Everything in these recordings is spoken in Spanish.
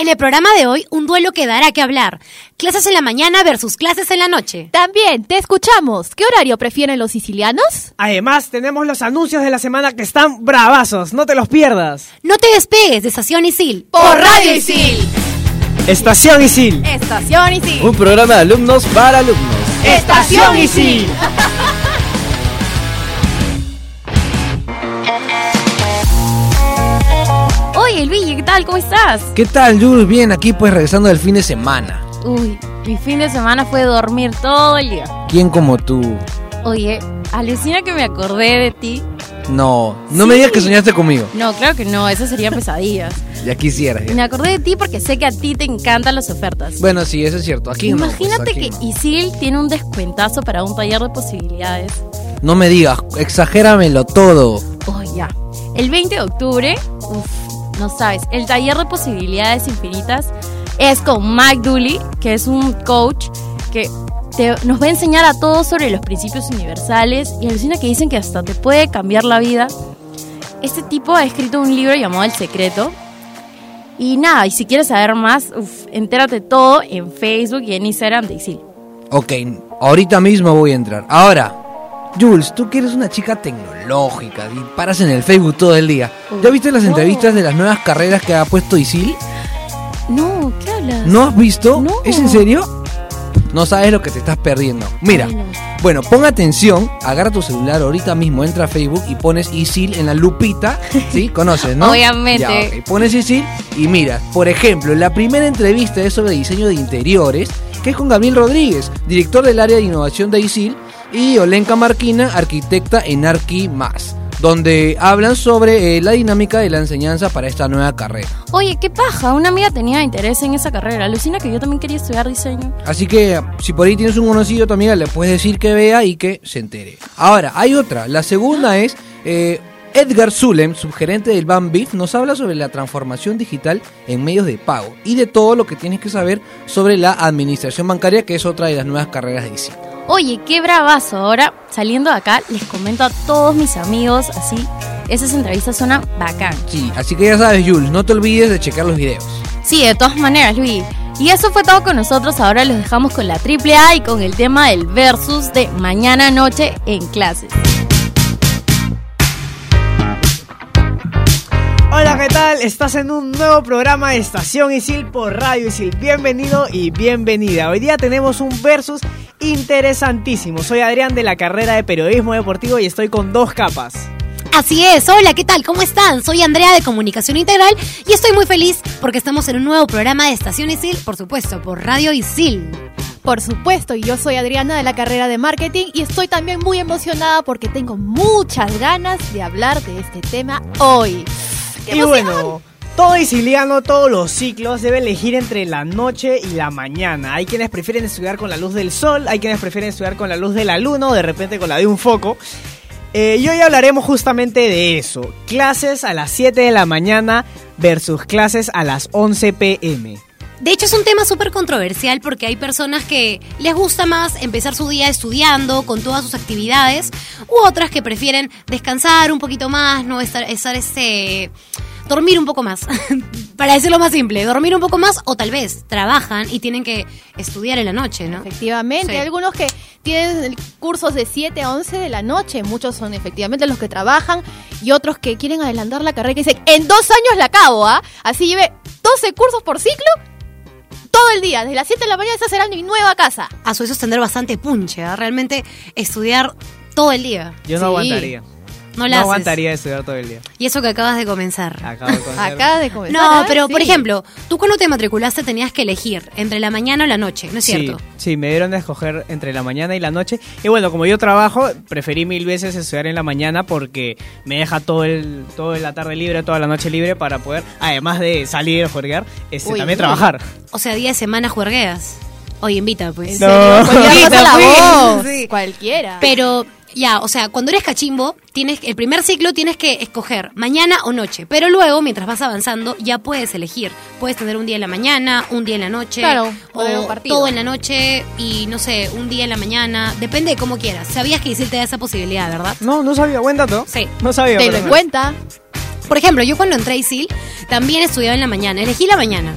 En el programa de hoy, un duelo que dará que hablar. Clases en la mañana versus clases en la noche. También te escuchamos. ¿Qué horario prefieren los sicilianos? Además, tenemos los anuncios de la semana que están bravazos. No te los pierdas. No te despegues de Estación Isil. Por Radio Isil. Estación Isil. Estación Isil. Un programa de alumnos para alumnos. Estación Isil. Oye, Luigi, ¿qué tal? ¿Cómo estás? ¿Qué tal, Jules? Bien, aquí pues regresando del fin de semana. Uy, mi fin de semana fue dormir todo el día. ¿Quién como tú? Oye, alucina que me acordé de ti. No, no Sí. me digas que soñaste conmigo. No, claro que no, eso serían pesadillas. Ya quisieras. ya. Me acordé de ti porque sé que a ti te encantan las ofertas. Bueno, sí, eso es cierto. Aquí no. pues, Imagínate aquí que no. Isil tiene un descuentazo para un taller de posibilidades. No me digas, exagéramelo todo. Oh, ya. El 20 de octubre, uff, no sabes, el taller de posibilidades infinitas es con Mike Dooley, que es un coach que nos va a enseñar a todos sobre los principios universales y alucina que dicen que hasta te puede cambiar la vida. Este tipo ha escrito un libro llamado El Secreto. Y nada, y si quieres saber más, entérate todo en Facebook y en Instagram de Isil. Ok, ahorita mismo voy a entrar. Ahora, Jules, tú que eres una chica tecnológica y paras en el Facebook todo el día. ¿Ya viste las no. entrevistas de las nuevas carreras que ha puesto Isil? No, ¿qué hablas? ¿No has visto? No. ¿Es en serio? No sabes lo que te estás perdiendo. Mira, bueno, pon atención, agarra tu celular ahorita mismo, entra a Facebook y pones Isil en la lupita, ¿sí? Conoces, ¿no? Obviamente. Ya. Pones Isil y mira, por ejemplo, la primera entrevista es sobre diseño de interiores, que es con Gabriel Rodríguez, director del área de innovación de Isil, y Olenka Marquina, arquitecta en Arqui Más, donde hablan sobre eh, la dinámica de la enseñanza para esta nueva carrera. Oye, qué paja, una amiga tenía interés en esa carrera. Alucina que yo también quería estudiar diseño. Así que si por ahí tienes un conocido, tu amiga le puedes decir que vea y que se entere. Ahora, hay otra. La segunda es eh, Edgar Zulem, subgerente del BAMBIF, nos habla sobre la transformación digital en medios de pago y de todo lo que tienes que saber sobre la administración bancaria, que es otra de las nuevas carreras de ICI. Oye, qué bravazo. Ahora, saliendo de acá, les comento a todos mis amigos, así, esas entrevistas suenan bacán. Sí, así que ya sabes, Jules, no te olvides de checar los videos. Sí, de todas maneras, Luis. Y eso fue todo con nosotros. Ahora los dejamos con la triple A y con el tema del versus de mañana noche en clases. Hola, ¿qué tal? Estás en un nuevo programa de Estación Isil por Radio Isil. Bienvenido y bienvenida. Hoy día tenemos un versus interesantísimo. Soy Adrián de la carrera de Periodismo Deportivo y estoy con dos capas. Así es, hola, ¿qué tal? ¿Cómo están? Soy Andrea de Comunicación Integral y estoy muy feliz porque estamos en un nuevo programa de Estación Isil, por supuesto, por Radio Isil. Por supuesto, y yo soy Adriana de la carrera de marketing y estoy también muy emocionada porque tengo muchas ganas de hablar de este tema hoy. ¡Qué Y emoción! bueno, todo isiliano, todos los ciclos debe elegir entre la noche y la mañana. Hay quienes prefieren estudiar con la luz del sol, hay quienes prefieren estudiar con la luz de la luna o de repente con la de un foco. Eh, y hoy hablaremos justamente de eso. Clases a las 7 de la mañana versus clases a las 11 pm. De hecho, es un tema súper controversial porque hay personas que les gusta más empezar su día estudiando con todas sus actividades, u otras que prefieren descansar un poquito más, no estar, estar este. Dormir un poco más. Para decirlo más simple, dormir un poco más, o tal vez trabajan y tienen que estudiar en la noche, ¿no? Efectivamente, Sí. hay algunos que tienen cursos de 7 a 11 de la noche, muchos son efectivamente los que trabajan y otros que quieren adelantar la carrera y que dicen, en dos años la acabo, ¿ah? Así lleve 12 cursos por ciclo, todo el día, desde las 7 de la mañana esa será mi nueva casa. A su eso es tener bastante punche, ¿ah? realmente estudiar todo el día. Yo no Sí. aguantaría. No No la haces. aguantaría estudiar todo el día. Y eso que acabas de comenzar. Acabo de conocer- Acá de comenzar. No, ¿ah? pero por ejemplo, tú cuando te matriculaste tenías que elegir entre la mañana o la noche, ¿no es Sí, cierto? sí, me dieron de escoger entre la mañana y la noche. Y bueno, como yo trabajo, preferí mil veces estudiar en la mañana porque me deja todo el toda la tarde libre, toda la noche libre para poder, además de salir a jugar, este, también uy. trabajar. O sea, día de semana juergueas. Oye, invita, pues. ¿En No. serio? Cualquiera. Sí. Cualquiera. Pero ya, o sea, cuando eres cachimbo, tienes el primer ciclo tienes que escoger mañana o noche, pero luego mientras vas avanzando ya puedes elegir. Puedes tener un día en la mañana, un día en la noche, Claro, o todo en la noche y no sé, un día en la mañana, depende de cómo quieras. Sabías que Isil te da esa posibilidad, ¿verdad? No, no sabía, buen dato. Sí. No sabía. Te me- cuenta. Por ejemplo, yo cuando entré a ISIL también estudiaba en la mañana, elegí la mañana.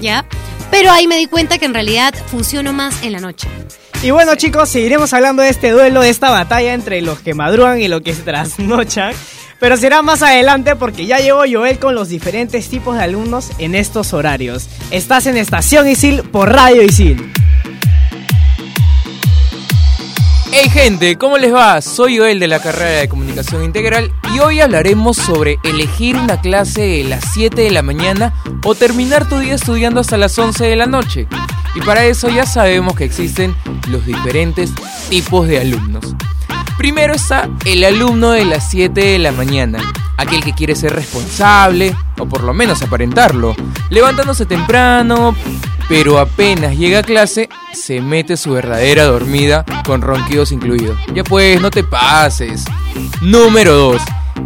¿ya? Pero ahí me di cuenta que en realidad funciono más en la noche. Y bueno chicos, seguiremos hablando de este duelo, de esta batalla entre los que madrugan y los que se trasnochan. Pero será más adelante porque ya llegó Joel con los diferentes tipos de alumnos en estos horarios. Estás en Estación Isil por Radio Isil. Hey gente, ¿cómo les va? Soy Joel de la carrera de Comunicación Integral y hoy hablaremos sobre elegir una clase de las 7 de la mañana o terminar tu día estudiando hasta las 11 de la noche. Y para eso ya sabemos que existen los diferentes tipos de alumnos. Primero está el alumno de las 7 de la mañana, aquel que quiere ser responsable, o por lo menos aparentarlo, levantándose temprano, pero apenas llega a clase, se mete su verdadera dormida con ronquidos incluidos. Ya pues, no te pases. Número 2.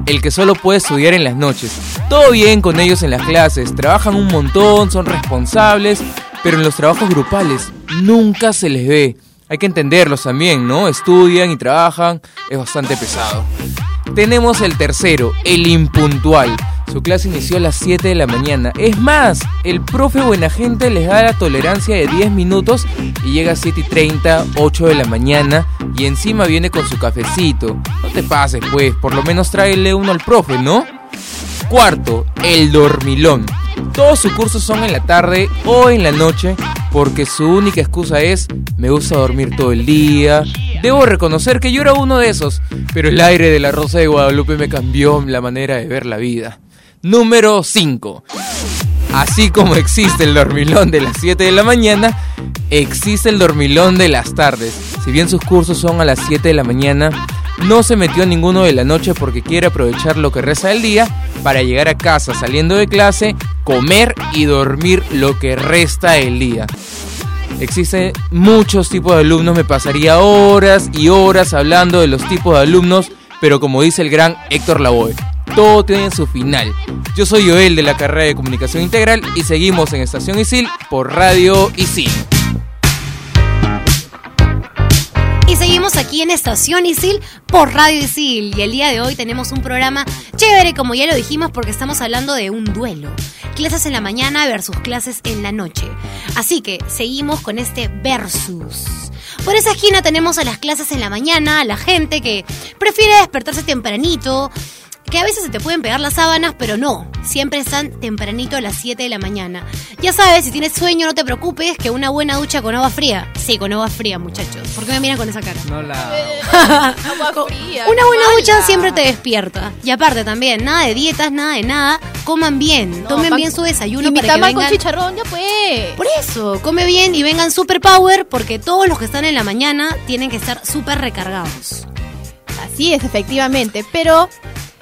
El que solo puede estudiar en las noches. Todo bien con ellos en las clases, trabajan un montón, son responsables, pero en los trabajos grupales nunca se les ve. Hay que entenderlos también, ¿no? Estudian y trabajan, es bastante pesado. Tenemos el tercero, el impuntual. Su clase inició a las 7 de la mañana. Es más, el profe buena gente les da la tolerancia de 10 minutos y llega a 7 y 30, 8 de la mañana y encima viene con su cafecito. No te pases pues, por lo menos tráele uno al profe, ¿no? Cuarto, el dormilón. Todos sus cursos son en la tarde o en la noche porque su única excusa es me gusta dormir todo el día. Debo reconocer que yo era uno de esos, pero el aire de la Rosa de Guadalupe me cambió la manera de ver la vida. Número 5. Así como existe el dormilón de las 7 de la mañana, existe el dormilón de las tardes. Si bien sus cursos son a las 7 de la mañana, no se metió a ninguno de la noche porque quiere aprovechar lo que resta del día para llegar a casa saliendo de clase, comer y dormir lo que resta del día. Existen muchos tipos de alumnos, me pasaría horas y horas hablando de los tipos de alumnos, pero como dice el gran Héctor Lavoe, todo tiene su final. Yo soy Joel de la carrera de Comunicación Integral y seguimos en Estación Isil por Radio Isil. Y seguimos aquí en Estación Isil por Radio Isil. Y el día de hoy tenemos un programa chévere, como ya lo dijimos, porque estamos hablando de un duelo. Clases en la mañana versus clases en la noche. Así que seguimos con este versus. Por esa esquina tenemos a las clases en la mañana, a la gente que prefiere despertarse tempranito, que a veces se te pueden pegar las sábanas, pero no, siempre están tempranito a las 7 de la mañana. Ya sabes, si tienes sueño, no te preocupes, que una buena ducha con agua fría. Sí, con agua fría, muchachos. ¿Por qué me miran con esa cara? No la... Agua fría. Una buena mala. ducha siempre te despierta. Y aparte también, nada de dietas, nada de nada. Coman bien, No, tomen pan- bien su desayuno Y mi para que tamal con vengan... chicharrón, ya pues. Por eso, come bien y vengan super power porque todos los que están en la mañana tienen que estar súper recargados. Así es, efectivamente. Pero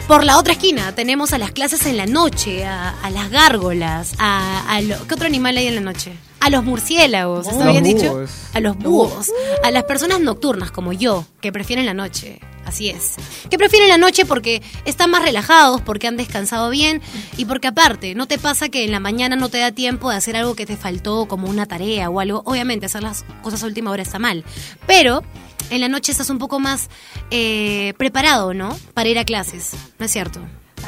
Por la otra esquina tenemos a las clases en la noche, a, a las gárgolas, a, a lo- ¿qué otro animal hay en la noche? A los murciélagos, ¿está Los bien dicho? búhos. A los búhos, a las personas nocturnas como yo, que prefieren la noche. Así es. Que prefieren la noche porque están más relajados, porque han descansado bien y porque aparte, no te pasa que en la mañana no te da tiempo de hacer algo que te faltó, como una tarea o algo. Obviamente, hacer las cosas a última hora está mal. Pero en la noche estás un poco más eh, preparado, ¿no? Para ir a clases, ¿no es cierto?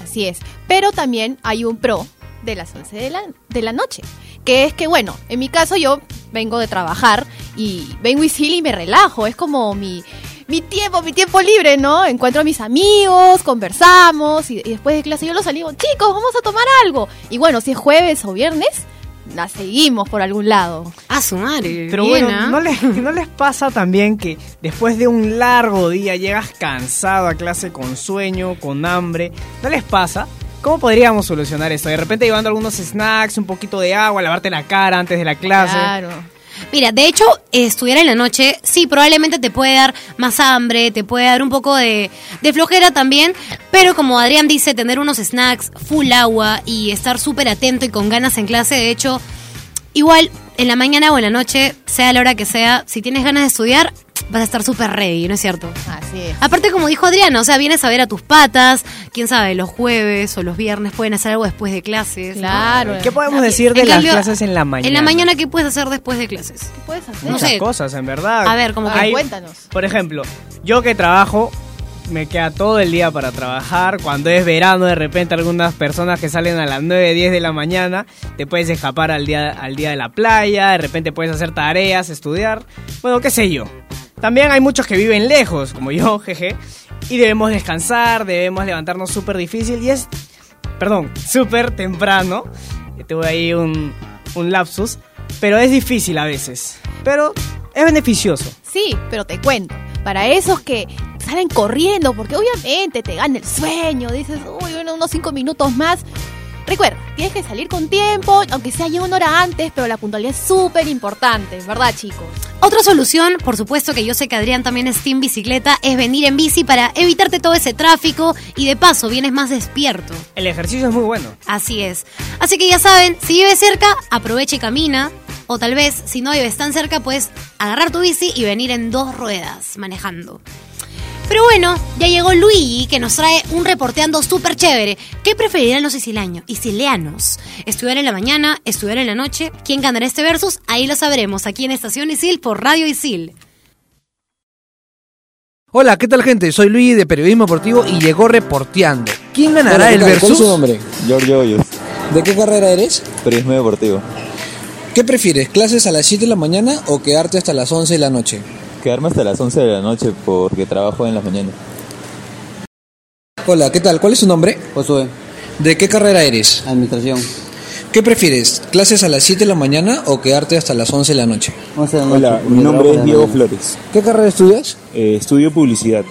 Así es. Pero también hay un pro de las 11 de la, de la noche. Que es que, bueno, en mi caso yo vengo de trabajar y vengo y y me relajo. Es como mi, mi tiempo, mi tiempo libre, ¿no? Encuentro a mis amigos, conversamos y, y después de clase yo los salimos, chicos, vamos a tomar algo. Y bueno, si es jueves o viernes, la seguimos por algún lado. A su madre. Pero bien, bueno, ¿ah? ¿no les, ¿no les pasa también que después de un largo día llegas cansado a clase con sueño, con hambre? ¿No les pasa? ¿Cómo podríamos solucionar esto? De repente llevando algunos snacks, un poquito de agua, lavarte la cara antes de la clase. Claro. Mira, de hecho, estudiar en la noche, sí, probablemente te puede dar más hambre, te puede dar un poco de, de flojera también, pero como Adrián dice, tener unos snacks, full agua y estar súper atento y con ganas en clase, de hecho, igual en la mañana o en la noche, sea la hora que sea, si tienes ganas de estudiar, vas a estar súper ready, ¿no es cierto? Así es. Aparte, como dijo Adriana, o sea, vienes a ver a tus patas, quién sabe, los jueves o los viernes pueden hacer algo después de clases. ¿no? Claro. ¿Qué podemos decir de En las cambio, clases en la mañana? En la mañana, ¿qué puedes hacer después de clases? ¿Qué puedes hacer? no Muchas sé. cosas, en verdad. A ver, como que Hay- cuéntanos. Por ejemplo, yo que trabajo, me queda todo el día para trabajar. Cuando es verano, de repente algunas personas que salen a las 9, 10 de la mañana, te puedes escapar al día, al día de la playa, de repente puedes hacer tareas, estudiar, bueno, qué sé yo. También hay muchos que viven lejos, como yo, jeje, y debemos descansar, debemos levantarnos súper difícil y es, perdón, súper temprano. Tuve ahí un, un lapsus, pero es difícil a veces, pero es beneficioso. Sí, pero te cuento, para esos que salen corriendo, porque obviamente te gana el sueño, dices, uy, unos cinco minutos más. Recuerda, tienes que salir con tiempo, aunque sea ya una hora antes, pero la puntualidad es súper importante, ¿verdad, chicos? Otra solución, por supuesto que yo sé que Adrián también es team bicicleta, es venir en bici para evitarte todo ese tráfico y de paso vienes más despierto. El ejercicio es muy bueno. Así es. Así que ya saben, si vives cerca, aprovecha y camina. O tal vez, si no vives tan cerca, puedes agarrar tu bici y venir en dos ruedas manejando. Pero bueno, ya llegó Luigi que nos trae un reporteando súper chévere. ¿Qué preferirán los sicilianos? Isilianos? ¿Estudiar en la mañana? ¿Estudiar en la noche? ¿Quién ganará este versus? Ahí lo sabremos aquí en Estación Isil por Radio Isil. Hola, ¿qué tal gente? Soy Luis de Periodismo Deportivo y llegó reporteando. ¿Quién ganará Hola, ¿qué el tal? ¿Cuál es versus? su nombre? Giorgio Hoyos. ¿De qué carrera eres? Periodismo deportivo. ¿Qué prefieres, clases a las 7 de la mañana o quedarte hasta las 11 de la noche? Quedarme hasta las 11 de la noche porque trabajo en las mañanas. Hola, ¿qué tal? ¿Cuál es su nombre? Josué, ¿De qué carrera eres? administración. ¿Qué prefieres, clases a las 7 de la mañana o quedarte hasta las 11 de la noche? Once de la Hola, mi nombre es Diego. Flores. ¿Qué carrera estudias? Eh, estudio publicidad.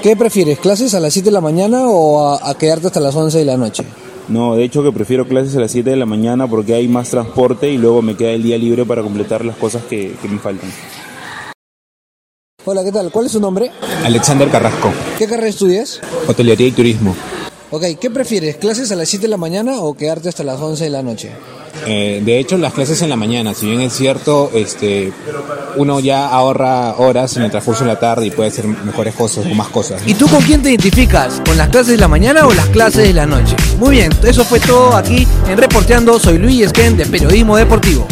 ¿Qué prefieres, clases a las 7 de la mañana o a, a quedarte hasta las 11 de la noche? No, de hecho que prefiero clases a las 7 de la mañana porque hay más transporte y luego me queda el día libre para completar las cosas que, que me faltan. Hola, ¿qué tal? ¿Cuál es su nombre? Alexander Carrasco, ¿Qué carrera estudias? hotelería y turismo. Ok, ¿qué prefieres, clases a las 7 de la mañana o quedarte hasta las 11 de la noche? Eh, de hecho, las clases en la mañana, si bien es cierto, este, uno ya ahorra horas en el transcurso de la tarde y puede hacer mejores cosas o más cosas. ¿Y tú con quién te identificas? ¿Con las clases de la mañana o las clases de la noche? Muy bien, eso fue todo aquí en Reporteando. Soy Luis Esquén de Periodismo Deportivo.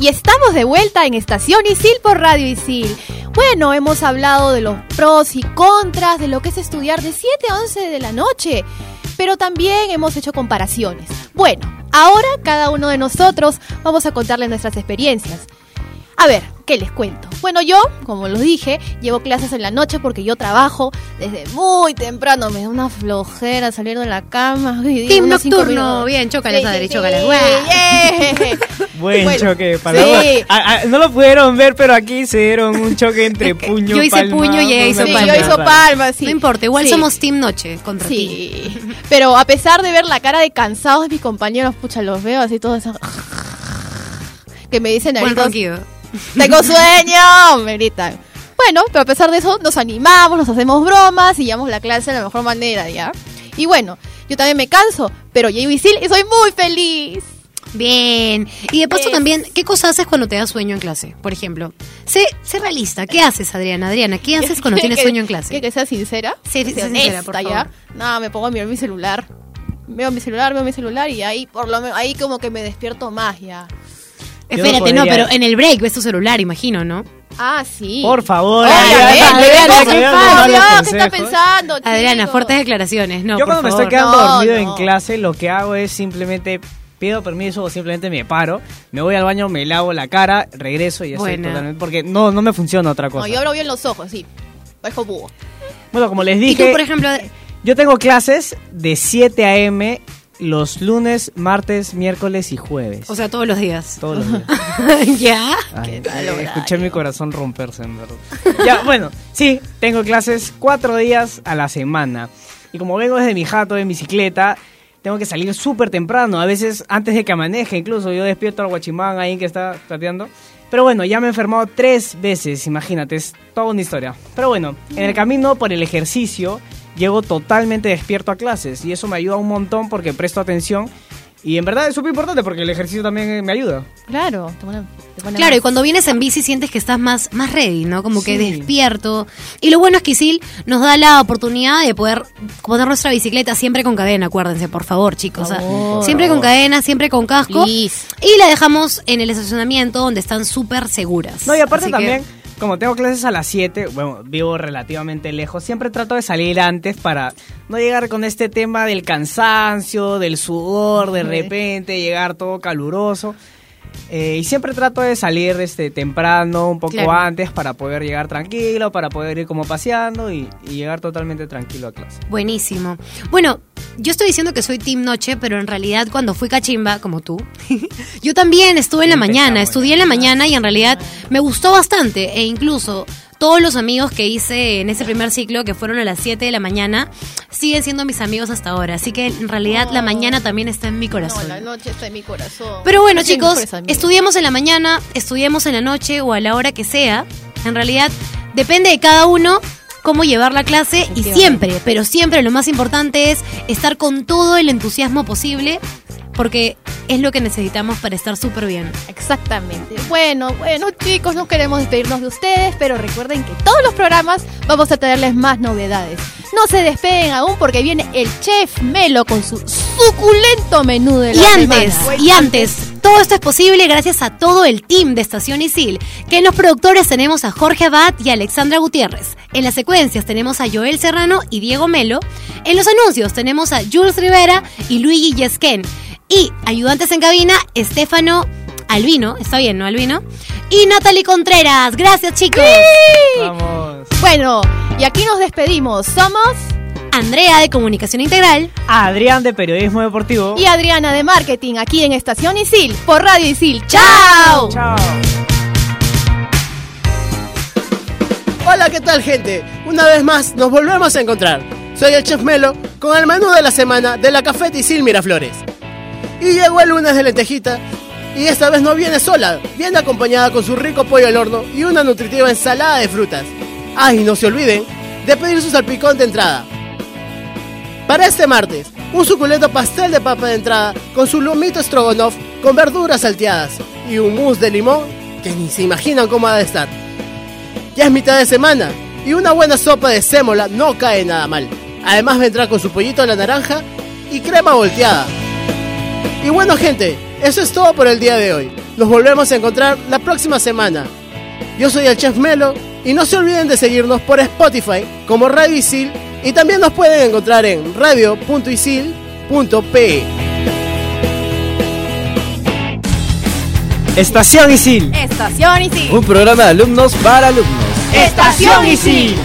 Y estamos de vuelta en Estación Isil por Radio Isil. Bueno, hemos hablado de los pros y contras de lo que es estudiar de 7 a 11 de la noche, pero también hemos hecho comparaciones. Bueno, ahora cada uno de nosotros vamos a contarles nuestras experiencias. A ver, ¿qué les cuento? Bueno, yo, como lo dije, llevo clases en la noche porque yo trabajo desde muy temprano. Me da una flojera salir de la cama. y digo, Team nocturno. Bien, chócalas, Sí, Adri, sí, Guau. yeah. Buen Bueno, choque, para sí. Ah, ah, No lo pudieron ver, pero aquí se dieron un choque entre puño Yo hice palma, puño y ella hizo palma. yo hizo rara. palmas, sí. No importa, igual Sí. somos Team Noche contra ti. Sí. Pero a pesar de ver la cara de cansados de mis compañeros, pucha, los veo así todos esos- que me dicen Buen. tengo sueño, me gritan. Bueno, pero a pesar de eso, nos animamos, nos hacemos bromas y llevamos la clase de la mejor manera, ¿ya? Y bueno, yo también me canso, pero llevo Isil y soy muy feliz. Bien. Y de paso Yes. también, ¿qué cosas haces cuando te da sueño en clase? Por ejemplo, sé, sé realista. ¿Qué haces, Adriana? Adriana, ¿qué haces cuando tienes Que- sueño en clase? Que, que sea sincera. Sí, que sea sincera, por favor. ¿ya? No, me pongo a mirar mi celular. Veo mi celular, veo mi celular y ahí por lo menos ahí como que me despierto más ya. Espérate, no, pero en el break ves tu celular, imagino, ¿no? Ah, sí. Por favor, Adriana, Adriana, ¿qué está pensando, Adriana, fuertes declaraciones. No, Yo por cuando me estoy quedando No, dormido no. en clase, lo que hago es simplemente pido permiso o simplemente me paro, me voy al baño, me lavo la cara, regreso y ya estoy totalmente... Porque no, no me funciona otra No, cosa. yo abro bien los ojos, sí. Bajo búho. Bueno, como les Y dije, tú, por ejemplo, yo tengo clases de 7 a.m. los lunes, martes, miércoles y jueves. o sea, todos los días. todos los días. ¿Ya? Ay, escuché mi corazón romperse, en verdad. ya, bueno, sí, tengo clases cuatro días a la semana. Y como vengo desde mi jato en bicicleta, tengo que salir súper temprano. A veces antes de que amanezca, incluso yo despierto al guachimán ahí que está plateando. Pero bueno, ya me he enfermado tres veces, imagínate, es toda una historia. Pero bueno, en el camino por el ejercicio, llego totalmente despierto a clases. Y eso me ayuda un montón porque presto atención. Y en verdad es súper importante porque el ejercicio también eh, me ayuda. Claro, te pone- te pone Claro, más- y cuando vienes en bici sientes que estás más, más ready, ¿no? Como que despierto. Y lo bueno es que Isil nos da la oportunidad de poder poner nuestra bicicleta siempre con cadena, acuérdense, por favor, chicos. O sea, favor. siempre con cadena, siempre con casco. Please. Y la dejamos en el estacionamiento donde están súper seguras. No, y aparte Así que- también, como tengo clases a las 7, bueno, vivo relativamente lejos, siempre trato de salir antes para no llegar con este tema del cansancio, del sudor, de repente, llegar todo caluroso. Eh, y siempre trato de salir este, temprano, un poco Claro. antes, para poder llegar tranquilo, para poder ir como paseando y, y llegar totalmente tranquilo a clase. Buenísimo. Bueno, yo estoy diciendo que soy Team Noche, pero en realidad cuando fui cachimba, como tú, yo también estuve en la mañana, estudié en la mañana y en realidad me gustó bastante e incluso todos los amigos que hice en ese primer ciclo, que fueron a las 7 de la mañana, siguen siendo mis amigos hasta ahora. Así que en realidad la mañana también está en mi No, corazón. la noche está en mi corazón. Pero bueno, chicos, estudiemos en la mañana, estudiemos en la noche o a la hora que sea. En realidad, depende de cada uno cómo llevar la clase y siempre, pero siempre lo más importante es estar con todo el entusiasmo posible porque es lo que necesitamos para estar súper bien. Exactamente. Bueno, bueno, chicos, no queremos despedirnos de ustedes, pero recuerden que todos los programas vamos a traerles más novedades. No se despeguen aún porque viene el chef Melo con su suculento menú de la Y antes, semana. y antes, todo esto es posible gracias a todo el team de Estación Isil, que en los productores tenemos a Jorge Abad y a Alexandra Gutiérrez. En las secuencias tenemos a Joel Serrano y Diego Melo. En los anuncios tenemos a Jules Rivera y Luigi Yesquén. Y ayudantes en cabina, Estefano Albino, está bien, ¿no, Albino? Y Natalie Contreras. Gracias, chicos. Vamos. Bueno, y aquí nos despedimos. Somos Andrea de Comunicación Integral. Adrián de Periodismo Deportivo. y Adriana de Marketing aquí en Estación Isil por Radio Isil. ¡Chao! Chao. Hola, ¿qué tal gente? Una vez más nos volvemos a encontrar. Soy el Chef Melo con el menú de la semana de la Café Isil Miraflores. Y llegó el lunes de lentejita y esta vez no viene sola, viene acompañada con su rico pollo al horno y una nutritiva ensalada de frutas. Ah, y no se olviden de pedir su salpicón de entrada. Para este martes, un suculento pastel de papa de entrada con su lomito stroganoff con verduras salteadas y un mousse de limón que ni se imaginan cómo ha de estar. Ya es mitad de semana y una buena sopa de sémola no cae nada mal. Además vendrá con su pollito a la naranja y crema volteada. Y bueno gente, eso es todo por el día de hoy. Nos volvemos a encontrar la próxima semana. Yo soy el Chef Melo y no se olviden de seguirnos por Spotify como Radio Isil y también nos pueden encontrar en radio.isil.pe. Estación Isil. Estación Isil. Un programa de alumnos para alumnos. Estación Isil.